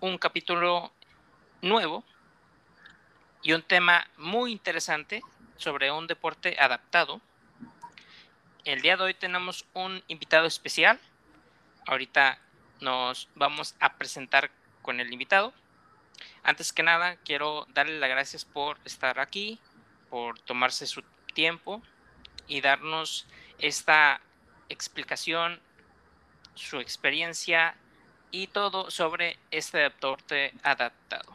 un capítulo nuevo y un tema muy interesante sobre un deporte adaptado. El día de hoy tenemos un invitado especial. Ahorita nos vamos a presentar con el invitado. Antes que nada, quiero darle las gracias por estar aquí, por tomarse su tiempo y darnos esta explicación, su experiencia y todo sobre este deporte adaptado.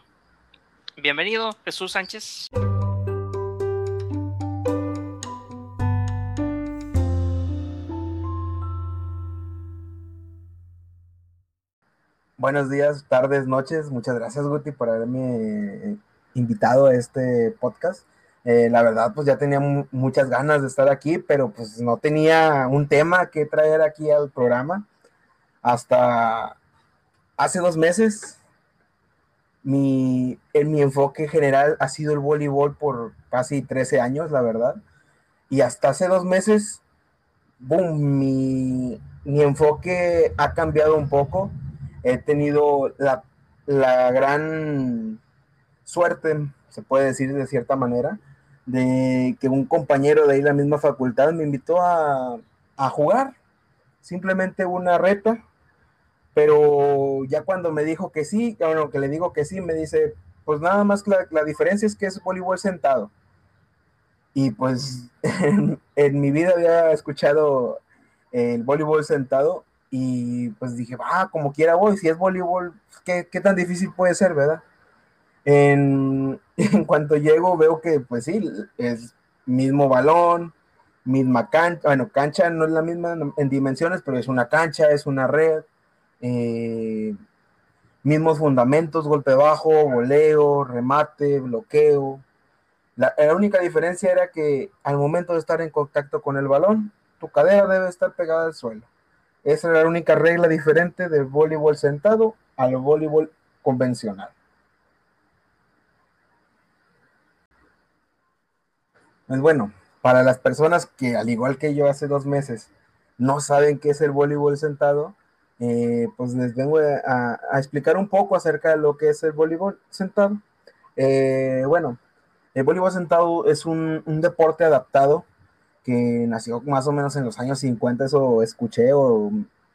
Bienvenido, Jesús Sánchez. Buenos días, tardes, noches. Muchas gracias, Guti, por haberme invitado a este podcast. Eh, la verdad, pues ya tenía muchas ganas de estar aquí, pero pues no tenía un tema que traer aquí al programa. Hasta hace dos meses, mi, en mi enfoque general ha sido el voleibol por casi 13 años, la verdad. Y hasta hace dos meses, boom, mi, mi enfoque ha cambiado un poco. He tenido la, la gran suerte, se puede decir de cierta manera, de que un compañero de ahí la misma facultad me invitó a, a jugar. Simplemente una reta pero ya cuando me dijo que sí, bueno, que le digo que sí, me dice, pues nada más la, la diferencia es que es voleibol sentado. Y pues en, mi vida había escuchado el voleibol sentado y pues dije, ah, como quiera voy, si es voleibol, ¿qué, qué tan difícil puede ser, verdad? En, en, cuanto llego veo que pues sí, es mismo balón, misma cancha, bueno, cancha no es la misma en dimensiones, pero es una cancha, es una red, eh, mismos fundamentos, golpe bajo, voleo, remate, bloqueo. La, única diferencia era que al momento de estar en contacto con el balón, tu cadera debe estar pegada al suelo. Esa era la única regla diferente del voleibol sentado al voleibol convencional. Pues bueno, para las personas que al igual que yo hace dos meses no saben qué es el voleibol sentado, eh, pues les vengo a, explicar un poco acerca de lo que es el voleibol sentado. Eh, bueno, el voleibol sentado es un, deporte adaptado que nació más o menos en los años 50, eso escuché o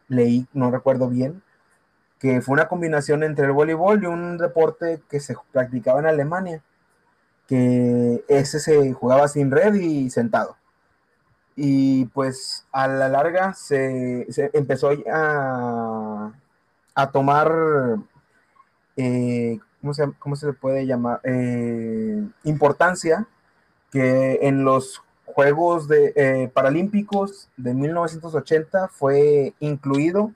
leí, no recuerdo bien, que fue una combinación entre el voleibol y un deporte que se practicaba en Alemania, que ese se jugaba sin red y sentado y pues a la larga se, empezó a, a tomar, eh, ¿cómo, se, ¿cómo, se, le puede llamar? Eh, importancia que en los Juegos de, eh, Paralímpicos de 1980 fue incluido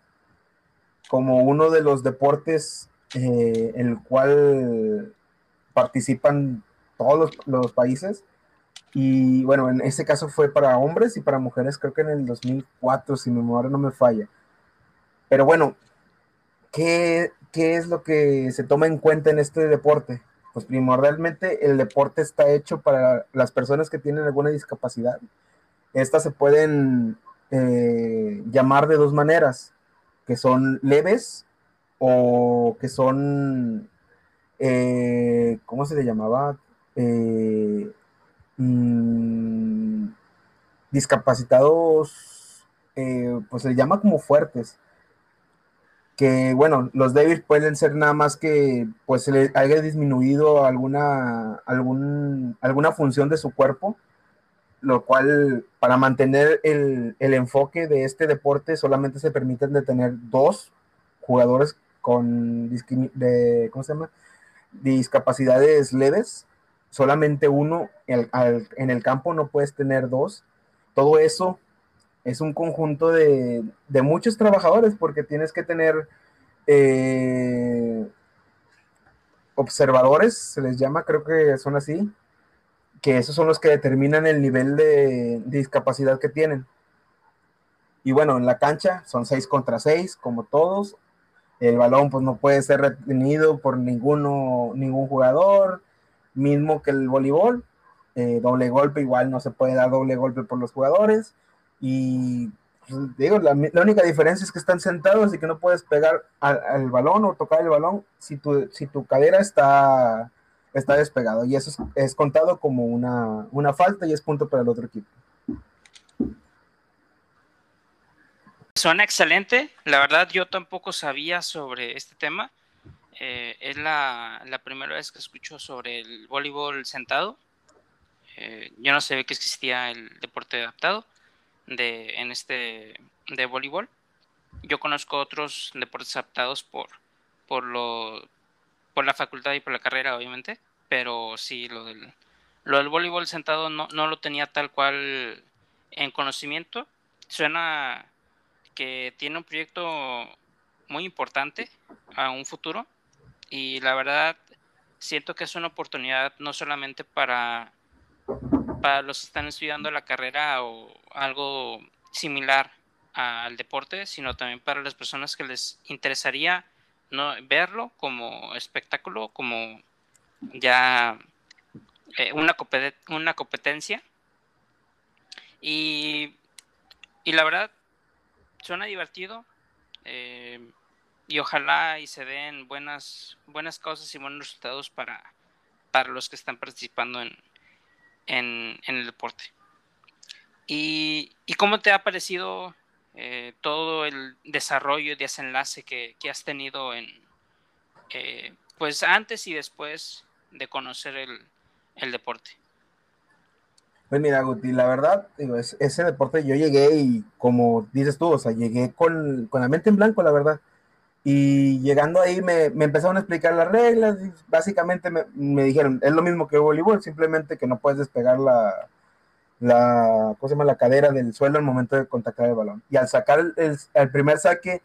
como uno de los deportes en el cual participan todos los, los países y bueno, en este caso fue para hombres y para mujeres, creo que en el 2004, si mi memoria no me falla. Pero bueno, ¿qué, ¿qué es lo que se toma en cuenta en este deporte? Pues primordialmente el deporte está hecho para las personas que tienen alguna discapacidad. Estas se pueden eh, llamar de dos maneras, que son leves o que son, eh, ¿cómo se le llamaba? Eh, Mm, discapacitados, eh, pues se llama como fuertes. Que bueno, los débiles pueden ser nada más que pues se le haya disminuido alguna, algún, alguna función de su cuerpo, lo cual para mantener el, el enfoque de este deporte solamente se permiten de tener dos jugadores con de, ¿cómo se llama? discapacidades leves solamente uno en el campo, no puedes tener dos. Todo eso es un conjunto de, muchos trabajadores porque tienes que tener eh, observadores, se les llama, creo que son así, que esos son los que determinan el nivel de, discapacidad que tienen. Y bueno, en la cancha son seis contra seis, como todos. El balón pues no puede ser retenido por ninguno, ningún jugador mismo que el voleibol. Eh, doble golpe, igual no se puede dar doble golpe por los jugadores. Y pues, digo, la, única diferencia es que están sentados y que no puedes pegar al, balón o tocar el balón si tu, si tu cadera está, está despegado. Y eso es, contado como una, una falta y es punto para el otro equipo. Suena excelente. La verdad, yo tampoco sabía sobre este tema. Eh, es la, la, primera vez que escucho sobre el voleibol sentado. Eh, yo no sabía que existía el deporte adaptado de, en este de voleibol. Yo conozco otros deportes adaptados por, por, lo, por la facultad y por la carrera, obviamente, pero sí, lo del, lo del voleibol sentado no, no lo tenía tal cual en conocimiento. Suena que tiene un proyecto muy importante a un futuro y la verdad siento que es una oportunidad no solamente para para los que están estudiando la carrera o algo similar al deporte, sino también para las personas que les interesaría no verlo como espectáculo, como ya eh, una, una competencia. Y, y, la verdad, suena divertido. Eh, y ojalá y se den buenas, buenas cosas y buenos resultados para, para los que están participando en, en, el deporte. ¿Y, cómo te ha parecido eh, todo el desarrollo y desenlace que, que has tenido en, eh, pues antes y después de conocer el, el deporte? Pues mira, Guti, la verdad, digo, ese deporte yo llegué y como dices tú, o sea, llegué con, con la mente en blanco, la verdad. Y llegando ahí me, me, empezaron a explicar las reglas y básicamente me, me, dijeron, es lo mismo que voleibol, simplemente que no puedes despegar la, la, ¿cómo se llama? la cadera del suelo al momento de contactar el balón. Y al sacar el, el, primer saque,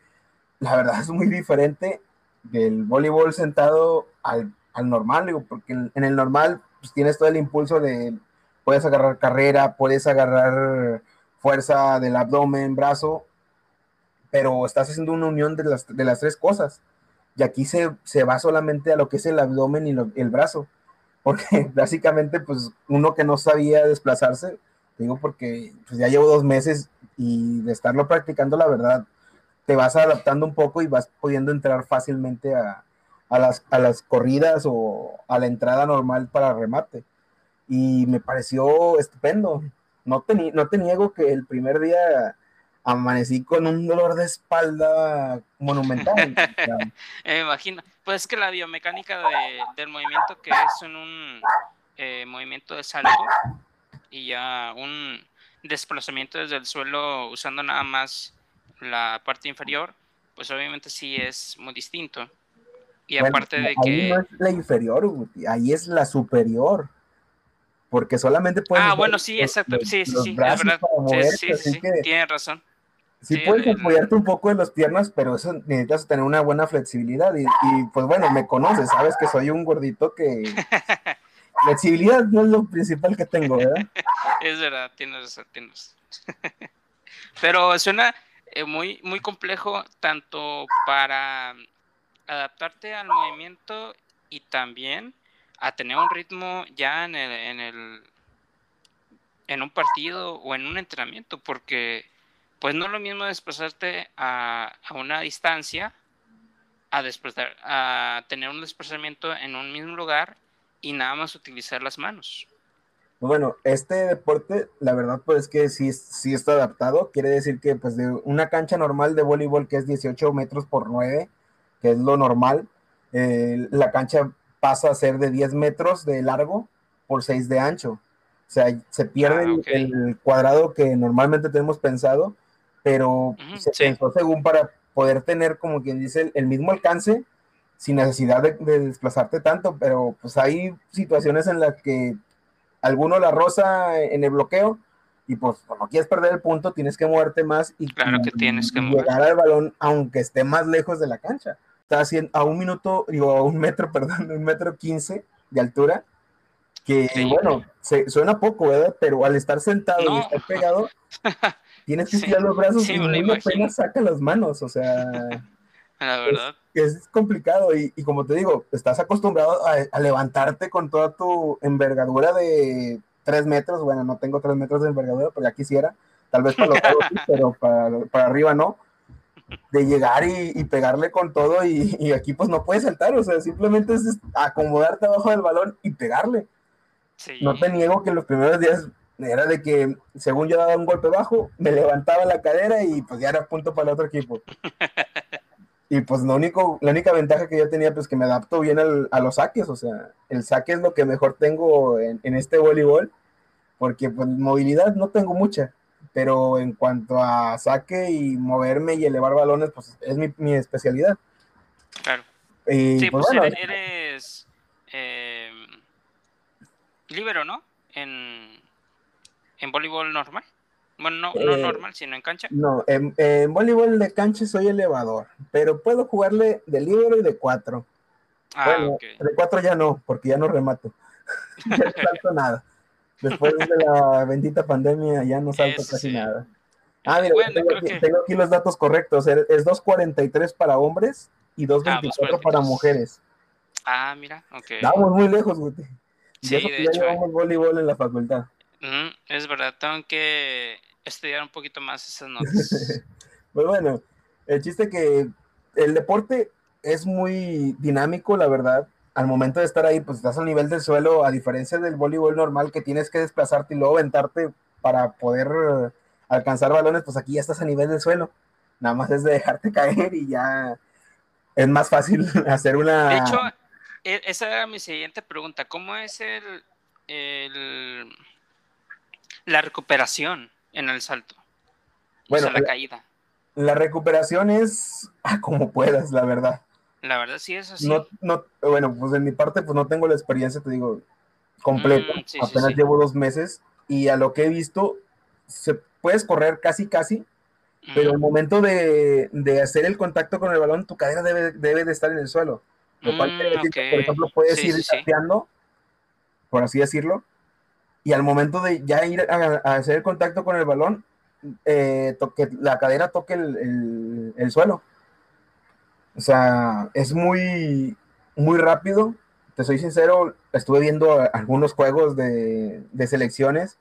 la verdad es muy diferente del voleibol sentado al, al normal, digo, porque en, el normal pues, tienes todo el impulso de, puedes agarrar carrera, puedes agarrar fuerza del abdomen, brazo, pero estás haciendo una unión de las, de las tres cosas. Y aquí se, se, va solamente a lo que es el abdomen y el brazo. Porque básicamente, pues uno que no sabía desplazarse, digo porque pues, ya llevo dos meses y de estarlo practicando, la verdad, te vas adaptando un poco y vas pudiendo entrar fácilmente a, a, las, a las corridas o a la entrada normal para remate. Y me pareció estupendo. No te, no te niego que el primer día amanecí con un dolor de espalda monumental. Me imagino. Pues es que la biomecánica del movimiento, que es en un eh, movimiento de salto y ya un desplazamiento desde el suelo usando nada más la parte inferior, pues obviamente sí es muy distinto. Y aparte de que... No es la inferior, ahí es la superior porque solamente puedes. Ah, bueno, sí, exacto. sí, sí, sí, es verdad. sí, sí, sí, tiene razón. Sí, puedes apoyarte un poco en las piernas, pero eso necesitas tener una buena flexibilidad. Y, pues bueno, me conoces, sabes que soy un gordito que... flexibilidad no es lo principal que tengo, ¿verdad? es verdad, tienes razón, tienes Pero suena eh, muy, muy complejo tanto para adaptarte al movimiento y también a tener un ritmo ya en el, en el en un partido o en un entrenamiento, porque pues no es lo mismo desplazarte a, una distancia a, desplazar, a tener un desplazamiento en un mismo lugar y nada más utilizar las manos. Bueno, este deporte, la verdad, pues es que sí, sí está adaptado. Quiere decir que, pues, de una cancha normal de voleibol que es 18 metros por 9, que es lo normal, eh, la cancha pasa a ser de 10 metros de largo por 6 de ancho. O sea, se pierde ah, el, cuadrado que normalmente tenemos pensado pero se pensó según para poder tener, como quien dice, el, mismo alcance sin necesidad de, desplazarte tanto, pero pues hay situaciones en las que alguno la roza en el bloqueo y pues cuando quieres perder el punto tienes que moverte más y, claro que tienes que llegar al balón aunque esté más lejos de la cancha. Está haciendo a un minuto, digo, a un metro, perdón, un metro quince de altura, que bueno, se, suena poco, ¿verdad? Pero al estar sentado y estar pegado, Tienes que estirar los brazos y no apenas saca las manos, o sea. La verdad. Es, complicado y, como te digo, estás acostumbrado a, levantarte con toda tu envergadura de tres metros. Bueno, no tengo tres metros de envergadura, pero ya quisiera. tal vez para los lados, pero para, para, arriba no, de llegar y, pegarle con todo y, aquí pues no puedes saltar, o sea, simplemente es acomodarte abajo del balón y pegarle. No te niego que los primeros días era de que según yo daba un golpe bajo, me levantaba la cadera y pues ya era punto para el otro equipo. y pues lo único, la única ventaja que yo tenía pues que me adapto bien a los saques, o sea, el saque es lo que mejor tengo en, este voleibol, porque pues movilidad no tengo mucha, pero en cuanto a saque y moverme y elevar balones, pues es mi, especialidad. Claro. sí, pues, pues eres, eh, libero, ¿no? En ¿En voleibol normal? Bueno, no, no eh, normal, sino en cancha. No, en, voleibol de cancha soy elevador, pero puedo jugarle de libero y de cuatro. Ah, bueno, de cuatro ya no, porque ya no remato. ya no salto nada. Después de la bendita pandemia ya no salto casi nada. Ah, mira, tengo, aquí, los datos correctos. Es 2.43 para hombres y 2.24 ah, para mujeres. Ah, mira, ok. Vamos muy lejos, güey. Sí, eso de ya hecho, llevamos voleibol en la facultad es verdad, tengo que estudiar un poquito más esas notas. pues bueno, el chiste que el deporte es muy dinámico, la verdad. Al momento de estar ahí, pues estás al nivel del suelo, a diferencia del voleibol normal que tienes que desplazarte y luego aventarte para poder alcanzar balones, pues aquí ya estás a nivel del suelo. Nada más es de dejarte caer y ya es más fácil hacer una... De hecho, e, esa era mi siguiente pregunta. ¿Cómo es el, el la recuperación en el salto. Bueno, la, caída. La recuperación es como puedas, la verdad. La verdad sí es así. No, no, bueno, pues de mi parte, pues no tengo la experiencia, te digo, completa. Mm, Apenas llevo dos meses y a lo que he visto, se puedes correr casi, casi, pero el momento de, hacer el contacto con el balón, tu cadera debe, de estar en el suelo. Lo cual mm, por ejemplo, puedes ir salteando, por así decirlo, y al momento de ya ir a, hacer el contacto con el balón, eh, toque, la cadera toque el, suelo. O sea, es muy, muy rápido. Te soy sincero, estuve viendo algunos juegos de, selecciones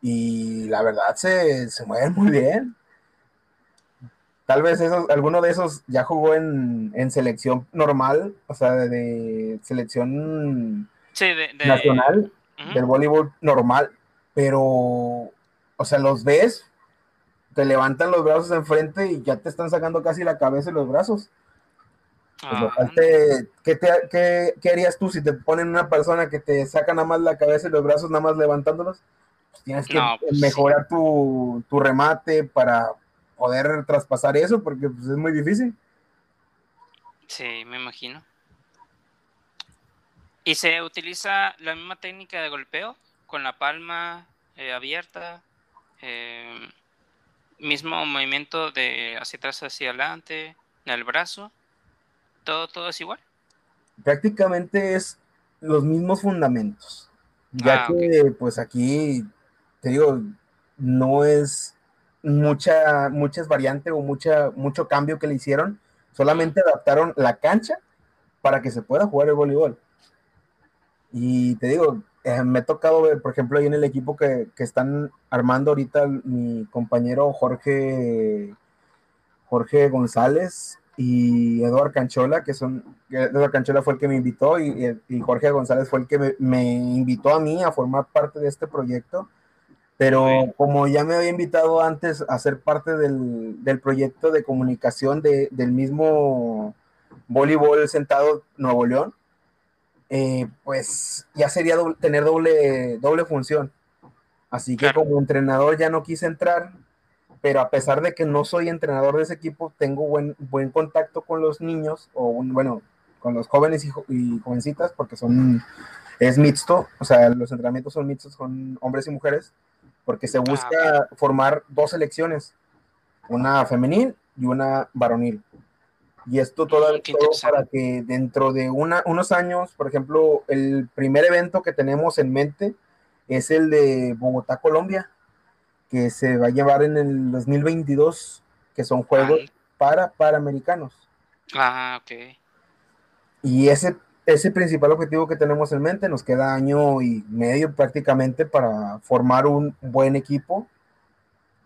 y la verdad se, se mueven muy bien. Tal vez esos, alguno de esos ya jugó en, selección normal, o sea, de, selección nacional del voleibol normal, pero, o sea, los ves, te levantan los brazos enfrente y ya te están sacando casi la cabeza y los brazos. Pues, ah. ¿qué, te, harías tú si te ponen una persona que te saca nada más la cabeza y los brazos nada más levantándolos? Pues tienes que pues, mejorar tu, tu, remate para poder traspasar eso, porque pues, es muy difícil. Sí, me imagino. ¿Y se utiliza la misma técnica de golpeo? Con la palma eh, abierta, eh, mismo movimiento de hacia atrás hacia adelante, el brazo, todo, todo es igual. Prácticamente es los mismos fundamentos, ya ah, que pues aquí, te digo, no es mucha, muchas variantes o mucha, mucho cambio que le hicieron, solamente adaptaron la cancha para que se pueda jugar el voleibol. Y te digo, eh, me ha tocado ver, por ejemplo, ahí en el equipo que, están armando ahorita mi compañero Jorge, Jorge González y Eduardo Canchola, que son, Eduardo Canchola fue el que me invitó y, Jorge González fue el que me, invitó a mí a formar parte de este proyecto. Pero como ya me había invitado antes a ser parte del, proyecto de comunicación del mismo voleibol sentado Nuevo León, eh, pues ya sería tener doble, doble función. Así que como entrenador ya no quise entrar, pero a pesar de que no soy entrenador de ese equipo, tengo buen, buen contacto con los niños, o bueno, con los jóvenes y, jovencitas, porque son, es mixto, o sea, los entrenamientos son mixtos con hombres y mujeres, porque se ah, busca formar dos selecciones, una femenil y una varonil. Y esto todo, para que dentro de una, unos años, por ejemplo, el primer evento que tenemos en mente es el de Bogotá, Colombia, que se va a llevar en el 2022, que son juegos para Panamericanos. Ah, ok. Y ese, ese principal objetivo que tenemos en mente, nos queda año y medio prácticamente para formar un buen equipo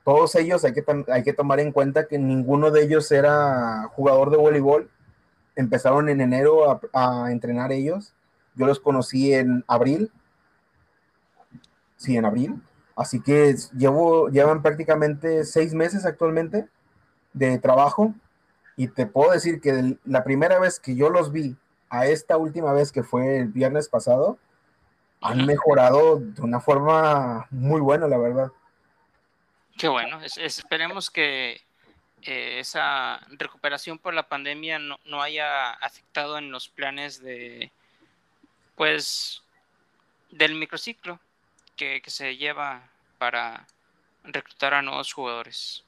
todos ellos hay que, hay que tomar en cuenta que ninguno de ellos era jugador de voleibol. Empezaron en enero a, entrenar ellos. Yo los conocí en abril. Sí, en abril. Así que llevo, llevan prácticamente seis meses actualmente de trabajo. Y te puedo decir que la primera vez que yo los vi a esta última vez que fue el viernes pasado, han mejorado de una forma muy buena, la verdad. Qué bueno, esperemos que eh, esa recuperación por la pandemia no, haya afectado en los planes de, pues, del microciclo que, se lleva para reclutar a nuevos jugadores.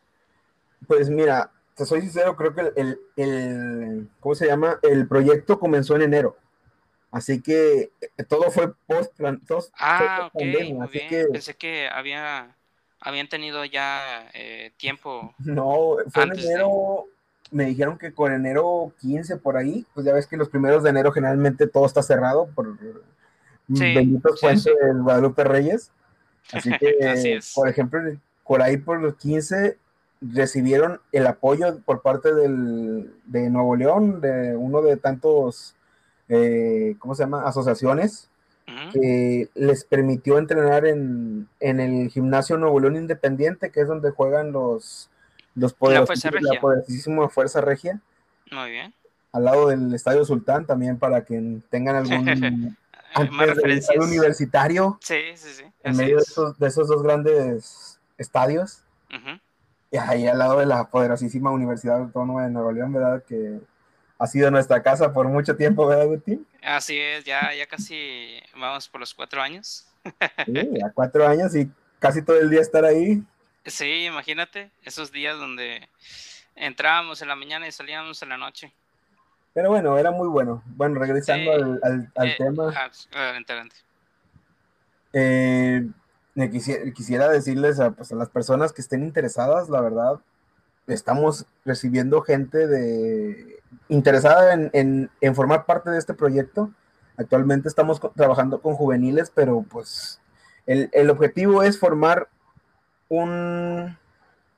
Pues mira, te soy sincero, creo que el, el, ¿cómo se llama? El proyecto comenzó en enero. Así que eh, todo fue post, ah, ok, muy bien. Pensé que había habían tenido ya eh, tiempo. No, fue en enero. Me dijeron que con enero 15 por ahí, pues ya ves que los primeros de enero generalmente todo está cerrado por sí, benditos puentes del Guadalupe Reyes. Así que, por ejemplo, por ahí por los 15 recibieron el apoyo por parte del, de Nuevo León, de uno de tantos, eh, ¿cómo se llama? Asociaciones que les permitió entrenar en, el gimnasio Nuevo León Independiente, que es donde juegan los, los poderosos, la, poderosísima Fuerza Regia. Muy bien. Al lado del Estadio Sultán, también para que tengan algún universitario. Sí, sí, sí. En medio de esos, de esos, dos grandes estadios. Y ahí al lado de la poderosísima Universidad Autónoma de Nuevo León, ¿verdad? Que ha sido nuestra casa por mucho tiempo, ¿verdad, Agustín? Así es, ya, ya casi vamos por los cuatro años. Sí, ya cuatro años y casi todo el día estar ahí. Sí, imagínate, esos días donde entrábamos en la mañana y salíamos en la noche. Pero bueno, era muy bueno. Bueno, regresando al, eh, tema. Adelante, adelante. Eh, quisiera, decirles a, pues, a las personas que estén interesadas, la verdad, estamos recibiendo gente de interesada en, formar parte de este proyecto. Actualmente estamos trabajando con juveniles, pero pues el, objetivo es formar un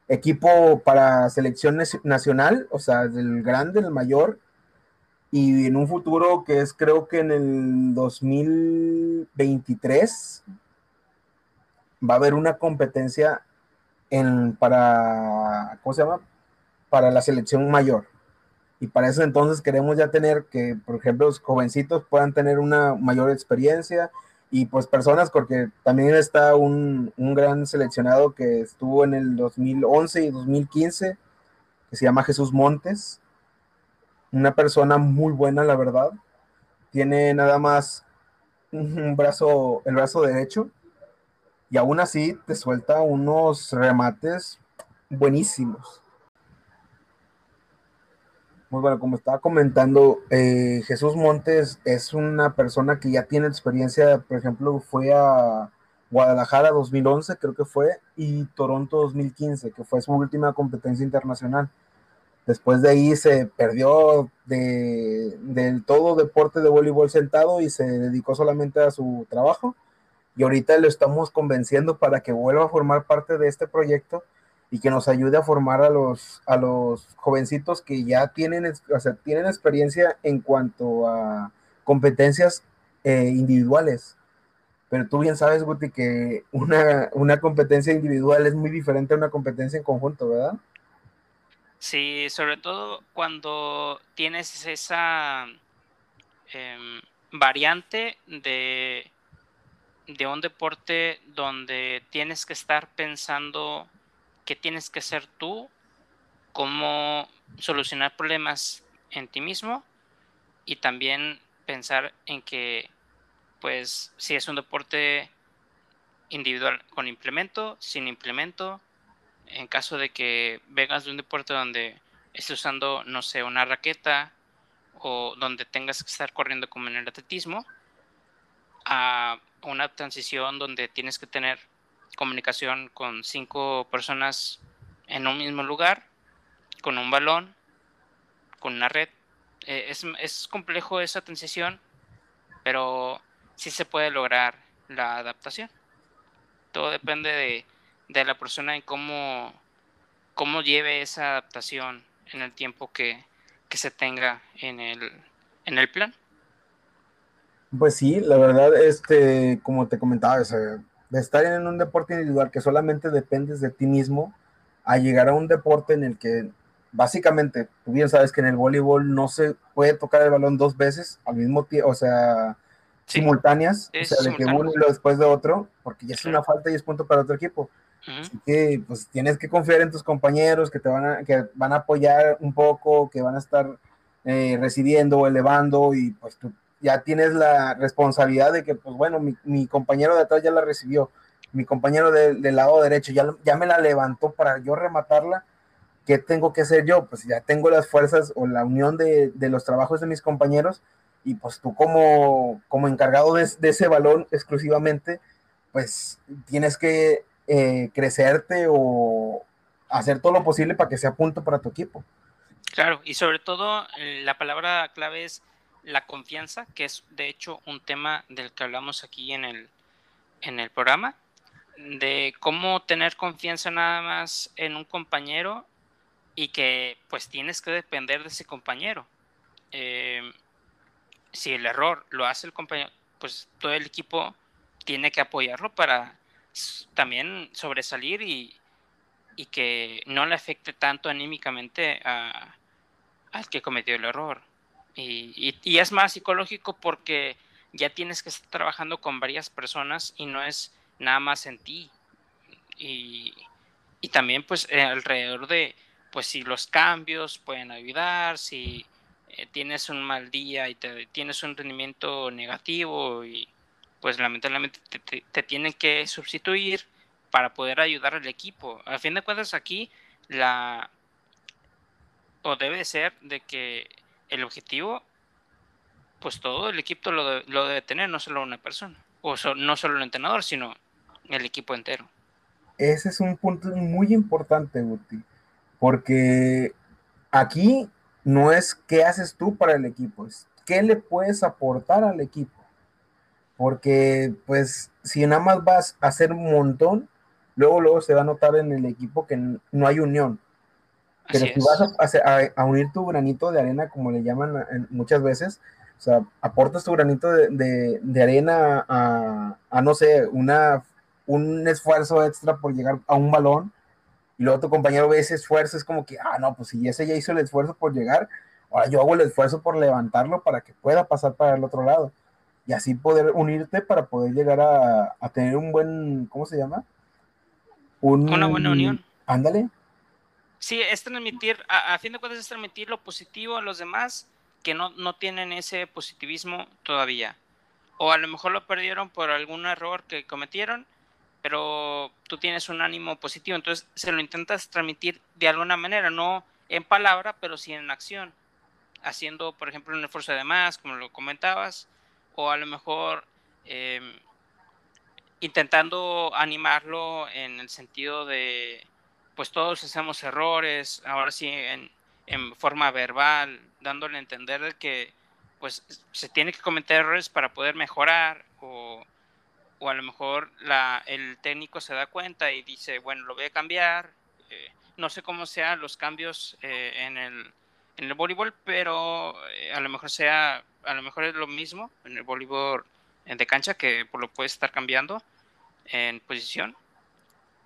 equipo para selección nacional, o sea, del grande, el mayor, y en un futuro que es creo que en el 2023 va a haber una competencia en, para, ¿cómo se llama? Para la selección mayor. Y para eso entonces queremos ya tener que, por ejemplo, los jovencitos puedan tener una mayor experiencia y pues personas, porque también está un, un gran seleccionado que estuvo en el 2011 y 2015, que se llama Jesús Montes. Una persona muy buena, la verdad. Tiene nada más un brazo, el brazo derecho, y aún así te suelta unos remates buenísimos. Bueno, como estaba comentando, eh, Jesús Montes es una persona que ya tiene experiencia, por ejemplo, fue a Guadalajara 2011, creo que fue, y Toronto 2015, que fue su última competencia internacional. Después de ahí se perdió de, todo deporte de voleibol sentado y se dedicó solamente a su trabajo y ahorita lo estamos convenciendo para que vuelva a formar parte de este proyecto y que nos ayude a formar a los, a los jovencitos que ya tienen, o sea, tienen experiencia en cuanto a competencias eh, individuales. Pero tú bien sabes, Guti, que una, una competencia individual es muy diferente a una competencia en conjunto, ¿verdad? Sí, sobre todo cuando tienes esa em, variante de de un deporte donde tienes que estar pensando qué tienes que hacer tú, cómo solucionar problemas en ti mismo y también pensar en que, pues, si es un deporte individual con implemento, sin implemento, en caso de que vengas de un deporte donde estés usando, no sé, una raqueta o donde tengas que estar corriendo como en el atletismo, a una transición donde tienes que tener comunicación con cinco personas en un mismo lugar, con un balón, con una red. Eh, es, complejo esa transición, pero sí se puede lograr la adaptación. Todo depende de de la persona en cómo, cómo lleve esa adaptación en el tiempo que, que se tenga en el, en el plan. Pues sí, la verdad, este, como te comentaba, de estar en un deporte individual que solamente dependes de ti mismo, a llegar a un deporte en el que básicamente, tú bien sabes que en el voleibol no se puede tocar el balón dos veces al mismo tiempo, o sea, simultáneas, o sea, de que uno y después de otro, porque ya es una falta y es punto para otro equipo. Así que pues tienes que confiar en tus compañeros que te van a, que van a apoyar un poco, que van a estar eh, recibiendo o elevando y pues tú ya tienes la responsabilidad de que pues bueno, mi, compañero de atrás ya la recibió, mi compañero del lado derecho ya, ya me la levantó para yo rematarla, ¿qué tengo que hacer yo? Pues ya tengo las fuerzas o la unión de, de los trabajos de mis compañeros y pues tú como, como encargado de, de ese balón exclusivamente, pues tienes que eh, crecerte o hacer todo lo posible para que sea punto para tu equipo. Claro, y sobre todo eh, la palabra clave es la confianza, que es de hecho un tema del que hablamos aquí en el, en el programa, de cómo tener confianza nada más en un compañero y que pues tienes que depender de ese compañero. Eh, si el error lo hace el compañero, pues todo el equipo tiene que apoyarlo para también sobresalir y, y que no le afecte tanto anímicamente a, al que cometió el error. Y, y, es más psicológico porque ya tienes que estar trabajando con varias personas y no es nada más en ti. Y, y también pues eh, alrededor de, pues si los cambios pueden ayudar, si eh, tienes un mal día y te, tienes un rendimiento negativo y pues lamentablemente te, tienen que sustituir para poder ayudar al equipo. A fin de cuentas aquí la o debe ser de que el objetivo pues todo el equipo lo, debe tener, no solo una persona, o no solo el entrenador, sino el equipo entero. Ese es un punto muy importante, Guti, porque aquí no es qué haces tú para el equipo, es qué le puedes aportar al equipo. Porque, pues, si nada más vas a hacer un montón, luego, luego se va a notar en el equipo que no hay unión. Pero si vas a, unir tu granito de arena, como le llaman muchas veces, o sea, aportas tu granito de, arena a, a, no sé, una, un esfuerzo extra por llegar a un balón, y luego tu compañero ve ese esfuerzo, es como que, ah, no, pues si ese ya hizo el esfuerzo por llegar, ahora yo hago el esfuerzo por levantarlo para que pueda pasar para el otro lado y así poder unirte para poder llegar a, tener un buen, ¿cómo se llama? Una buena unión. Ándale. Sí, es transmitir, a, fin de cuentas es transmitir lo positivo a los demás que no, no tienen ese positivismo todavía. O a lo mejor lo perdieron por algún error que cometieron, pero tú tienes un ánimo positivo, entonces se lo intentas transmitir de alguna manera, no en palabra, pero sí en acción, haciendo, por ejemplo, un esfuerzo de más, como lo comentabas, o a lo mejor em, intentando animarlo en el sentido de, pues todos hacemos errores, ahora sí en, forma verbal, dándole a entender que pues se tiene que cometer errores para poder mejorar o, o a lo mejor la, el técnico se da cuenta y dice, bueno, lo voy a cambiar, eh, no sé cómo sean los cambios eh, en el en el voleibol, pero eh, a lo mejor sea, a lo mejor es lo mismo en el voleibol de cancha que por lo puede estar cambiando en posición.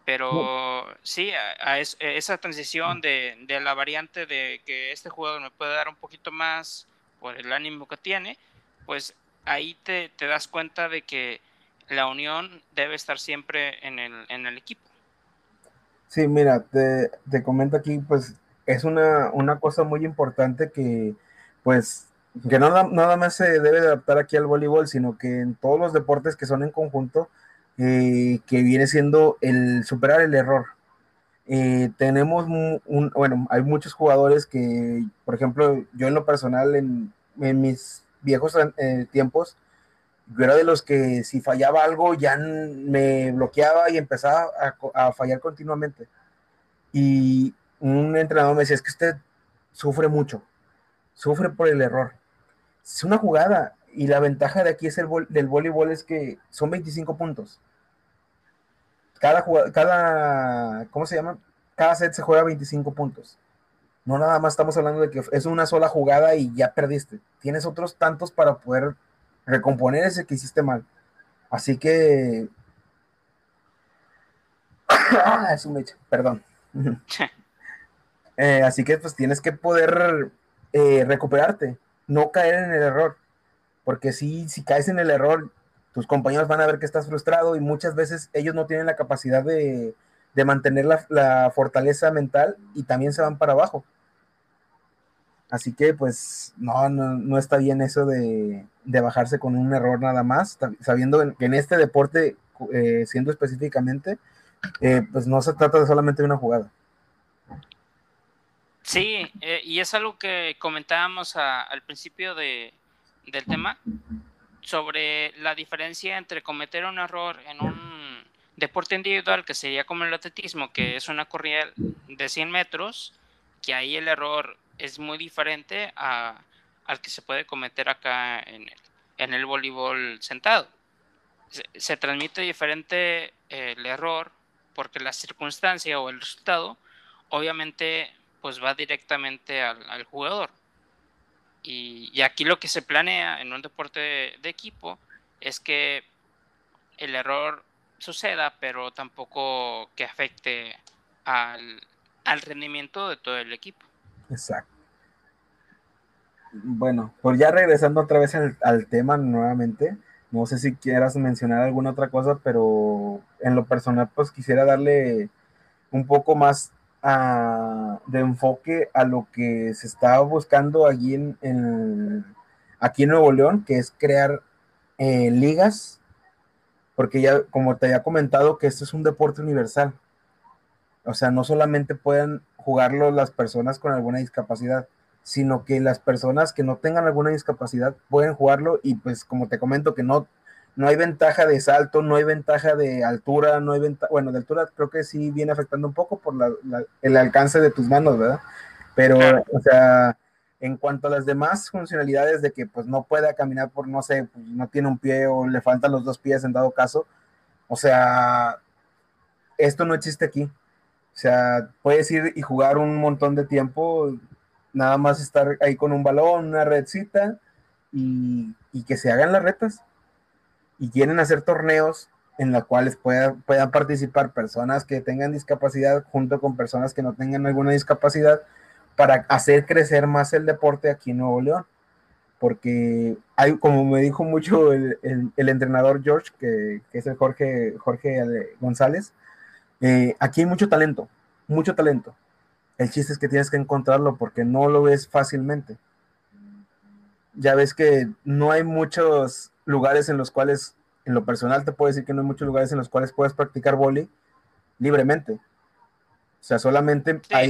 Pero sí, a, esa transición de, de, la variante de que este jugador me puede dar un poquito más por el ánimo que tiene, pues ahí te, te das cuenta de que la unión debe estar siempre en el, en el equipo. Sí, mira, te, te comento aquí, pues es una, una cosa muy importante que, pues, que no nada más se debe adaptar aquí al voleibol, sino que en todos los deportes que son en conjunto, eh, que viene siendo el superar el error. Eh, tenemos un, bueno, hay muchos jugadores que, por ejemplo, yo en lo personal, en, en mis viejos eh, tiempos, yo era de los que si fallaba algo ya me bloqueaba y empezaba a, a fallar continuamente. Y, un entrenador me decía, es que usted sufre mucho, sufre por el error. Es una jugada y la ventaja de aquí es el del voleibol es que son 25 puntos. Cada, cada, ¿cómo se llama? Cada set se juega 25 puntos. No nada más estamos hablando de que es una sola jugada y ya perdiste. Tienes otros tantos para poder recomponer ese que hiciste mal. Así que... ah, es un hecho, perdón. Eh, así que pues tienes que poder eh, recuperarte, no caer en el error. Porque si, si caes en el error, tus compañeros van a ver que estás frustrado y muchas veces ellos no tienen la capacidad de, mantener la, fortaleza mental y también se van para abajo. Así que pues no, no, está bien eso de, bajarse con un error nada más, sabiendo que en este deporte, eh, siendo específicamente, eh, pues no se trata de solamente de una jugada. Sí, eh, y es algo que comentábamos al principio de, del tema, sobre la diferencia entre cometer un error en un deporte individual, que sería como el atletismo, que es una corrida de 100 metros, que ahí el error es muy diferente a, al que se puede cometer acá en el, en el voleibol sentado. Se, transmite diferente eh, el error porque la circunstancia o el resultado obviamente pues va directamente al jugador. Y, aquí lo que se planea en un deporte de, equipo es que el error suceda, pero tampoco que afecte al, rendimiento de todo el equipo. Exacto. Bueno, pues ya regresando otra vez al, tema nuevamente, no sé si quieras mencionar alguna otra cosa, pero en lo personal pues quisiera darle un poco más de enfoque a lo que se está buscando allí en, aquí en Nuevo León, que es crear eh, ligas, porque ya, como te había comentado, que esto es un deporte universal. O sea, no solamente pueden jugarlo las personas con alguna discapacidad, sino que las personas que no tengan alguna discapacidad pueden jugarlo y pues como te comento que no no hay ventaja de salto, no hay ventaja de altura, no hay ventaja, bueno, de altura creo que sí viene afectando un poco por el alcance de tus manos, ¿verdad? Pero, o sea, en cuanto a las demás funcionalidades de que pues no pueda caminar por, no sé, pues, no tiene un pie o le faltan los dos pies en dado caso, o sea, esto no existe aquí. O sea, puedes ir y jugar un montón de tiempo, nada más estar ahí con un balón, una redcita y, y que se hagan las retas y quieren hacer torneos en los cuales puedan participar personas que tengan discapacidad junto con personas que no tengan alguna discapacidad para hacer crecer más el deporte aquí en Nuevo León. Porque hay, como me dijo mucho el, entrenador George, que, es el Jorge, Jorge González, eh, aquí hay mucho talento, mucho talento. El chiste es que tienes que encontrarlo porque no lo ves fácilmente. Ya ves que no hay muchos lugares en los cuales, en lo personal te puedo decir que no hay muchos lugares en los cuales puedes practicar boli libremente. O sea, solamente hay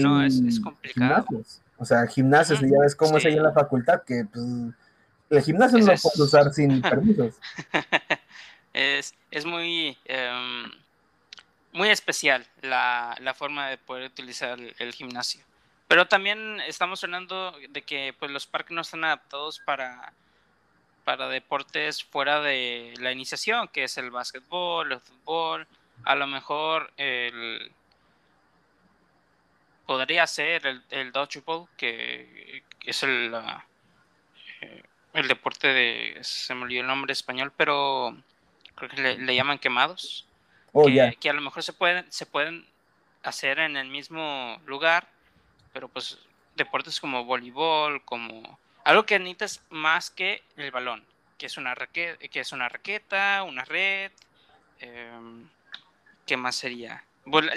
gimnasios. O sea, gimnasios, y ya ves cómo es ahí en la facultad, que pues, el gimnasio no lo puedes usar sin permisos. es, es muy, em, muy especial la, la, forma de poder utilizar el, gimnasio. Pero también estamos hablando de que pues, los parques no están adaptados para para deportes fuera de la iniciación, que es el básquetbol, el fútbol, a lo mejor el podría ser el, el dodgeball, que, es el, eh, el deporte de, se me olvidó el nombre español, pero creo que le, llaman quemados, oh, que, que, a lo mejor se pueden, se pueden hacer en el mismo lugar, pero pues deportes como voleibol, como algo que necesitas más que el balón, que es una raqueta, que es una raqueta, una red. Em, ¿Qué más sería?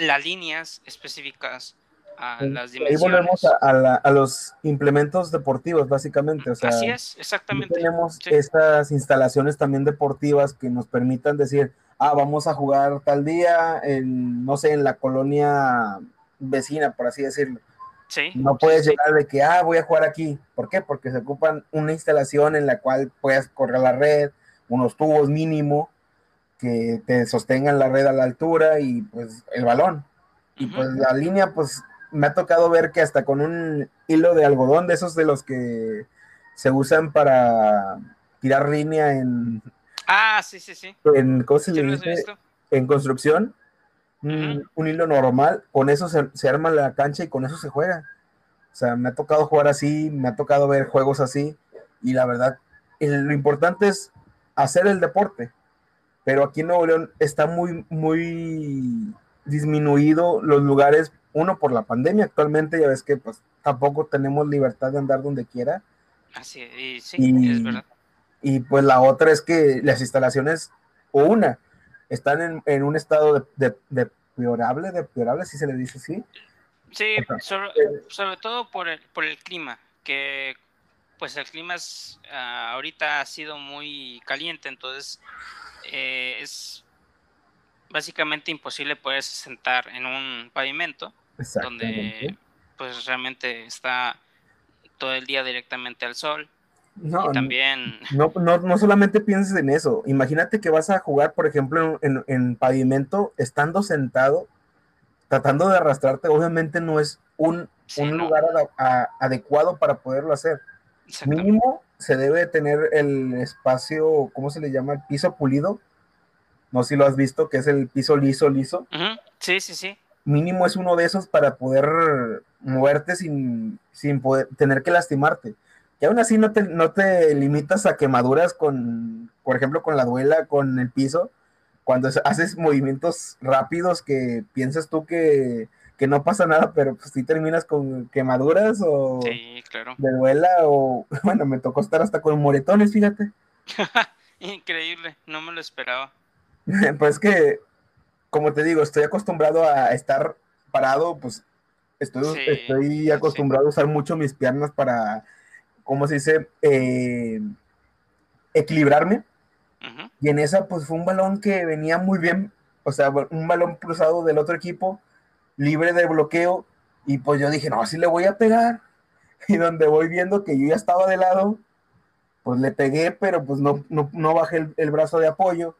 las líneas específicas a las dimensiones. Ahí volvemos a, los implementos deportivos, básicamente. O sea, Así es, exactamente. Tenemos estas instalaciones también deportivas que nos permitan decir, ah, vamos a jugar tal día, en, no sé, en la colonia vecina, por así decirlo no puedes llegar de que, ah, voy a jugar aquí. ¿Por qué? Porque se ocupan una instalación en la cual puedas correr la red, unos tubos mínimo que te sostengan la red a la altura y pues el balón. Y pues la línea, pues me ha tocado ver que hasta con un hilo de algodón, de esos de los que se usan para tirar línea en... Ah, sí, sí, sí. En, ¿cómo En construcción un, hilo normal, con eso se, arma la cancha y con eso se juega. O sea, me ha tocado jugar así, me ha tocado ver juegos así, y la verdad, lo importante es hacer el deporte. Pero aquí en Nuevo León está muy, muy disminuido los lugares, uno por la pandemia actualmente, ya ves que pues tampoco tenemos libertad de andar donde quiera. Así, y, sí, es verdad. Y pues la otra es que las instalaciones, o una, están en, un estado de, de, deplorable, deplorable, si se le dice así. Sí, sobre, todo por el, por el clima, que pues el clima es, ah, ahorita ha sido muy caliente, entonces eh, es básicamente imposible poderse sentar en un pavimento donde pues realmente está todo el día directamente al sol. No, también... No, no, no, solamente pienses en eso. Imagínate que vas a jugar, por ejemplo, en, pavimento, estando sentado, tratando de arrastrarte. Obviamente no es un, un lugar adecuado para poderlo hacer. Mínimo se debe tener el espacio, ¿cómo se le llama? El piso pulido. No sé si lo has visto, que es el piso liso, liso. Sí, sí, sí. Mínimo es uno de esos para poder moverte sin, sin poder, tener que lastimarte. Y aún así no te, no te limitas a quemaduras con, por ejemplo, con la duela, con el piso, cuando haces movimientos rápidos que piensas tú que, no pasa nada, pero pues sí terminas con quemaduras o de duela o, bueno, me tocó estar hasta con moretones, fíjate. Increíble, no me lo esperaba. pues que, como te digo, estoy acostumbrado a estar parado, pues estoy, estoy acostumbrado a usar mucho mis piernas para ¿cómo se dice? Eh, equilibrarme. Y en esa, pues fue un balón que venía muy bien, o sea, un balón cruzado del otro equipo, libre de bloqueo, y pues yo dije, no, así le voy a pegar. Y donde voy viendo que yo ya estaba de lado, pues le pegué, pero pues no, no, bajé el, brazo de apoyo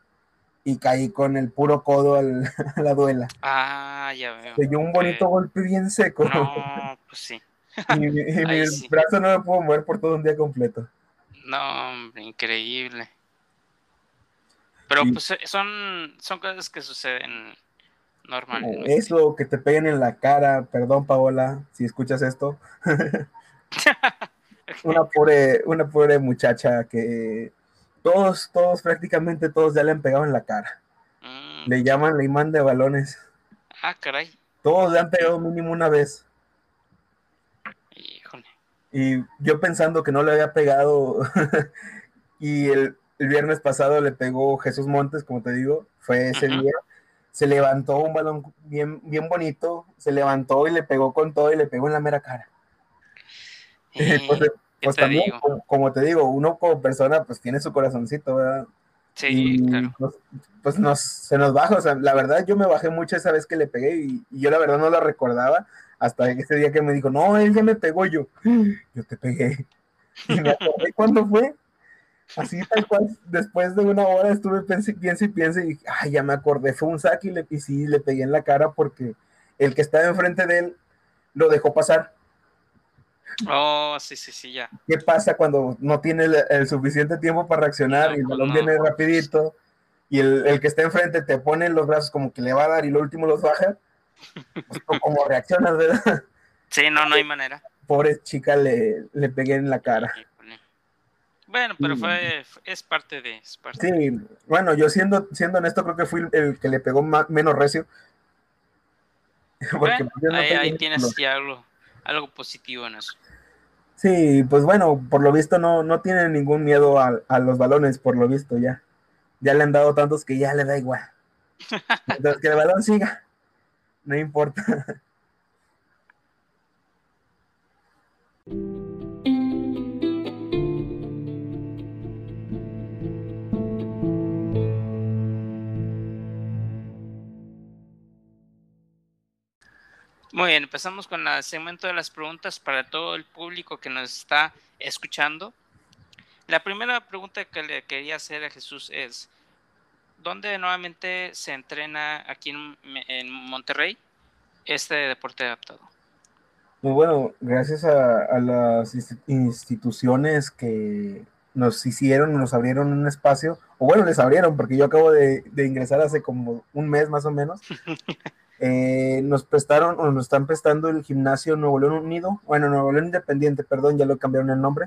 y caí con el puro codo a la duela. Ah, ya veo. Se dio un bonito golpe bien seco. No, pues sí. Y, mi, brazo no me puedo mover por todo un día completo. No, hombre, increíble. Pero pues eh, son, son cosas que suceden normalmente. Eso, que te peguen en la cara, perdón Paola, si escuchas esto. una pobre, una pobre muchacha que todos, todos, prácticamente todos ya le han pegado en la cara. Mm. Le llaman la imán de balones. Ah, caray. Todos le han pegado mínimo una vez. Y yo pensando que no le había pegado, y el, viernes pasado le pegó Jesús Montes, como te digo, fue ese día. Se levantó un balón bien, bien bonito, se levantó y le pegó con todo y le pegó en la mera cara. pues, pues también, como, te digo, uno como persona pues tiene su corazoncito, ¿verdad? Sí, claro. Pues, pues, nos, se nos baja, o sea, la verdad yo me bajé mucho esa vez que le pegué y, y yo la verdad no la recordaba hasta ese día que me dijo, no, él ya me pegó yo. Yo te pegué. Y me acordé cuándo fue. Así tal cual, después de una hora estuve pensé, piense y piense y ay, ya me acordé, fue un saque y, le, y sí, le pegué en la cara porque el que estaba enfrente de él lo dejó pasar. Oh, sí, sí, sí, ya. ¿Qué pasa cuando no tiene el, suficiente tiempo para reaccionar y el balón viene rapidito y el, el, que está enfrente te pone los brazos como que le va a dar y lo último los baja? Como reaccionas, ¿verdad? Sí, no, no hay manera. Pobre chica le, le pegué en la cara. Bueno, pero fue, es parte de... sí, bueno, yo siendo, siendo honesto creo que fui el que le pegó menos recio. Pues, ahí, tienes algo, algo positivo en eso. Sí, pues bueno, por lo visto no, no tiene ningún miedo a, a, los balones, por lo visto ya. Ya le han dado tantos que ya le da igual. Entonces que el balón siga no importa. Muy bien, empezamos con el segmento de las preguntas para todo el público que nos está escuchando. La primera pregunta que le quería hacer a Jesús es, ¿dónde nuevamente se entrena aquí en, Monterrey este deporte adaptado? Muy bueno, gracias a, las instituciones que, nos hicieron, nos abrieron un espacio, o bueno, les abrieron, porque yo acabo de, ingresar hace como un mes más o menos. Eh, nos prestaron, o nos están prestando el gimnasio Nuevo León Unido, bueno, Nuevo León Independiente, perdón, ya lo cambiaron el nombre.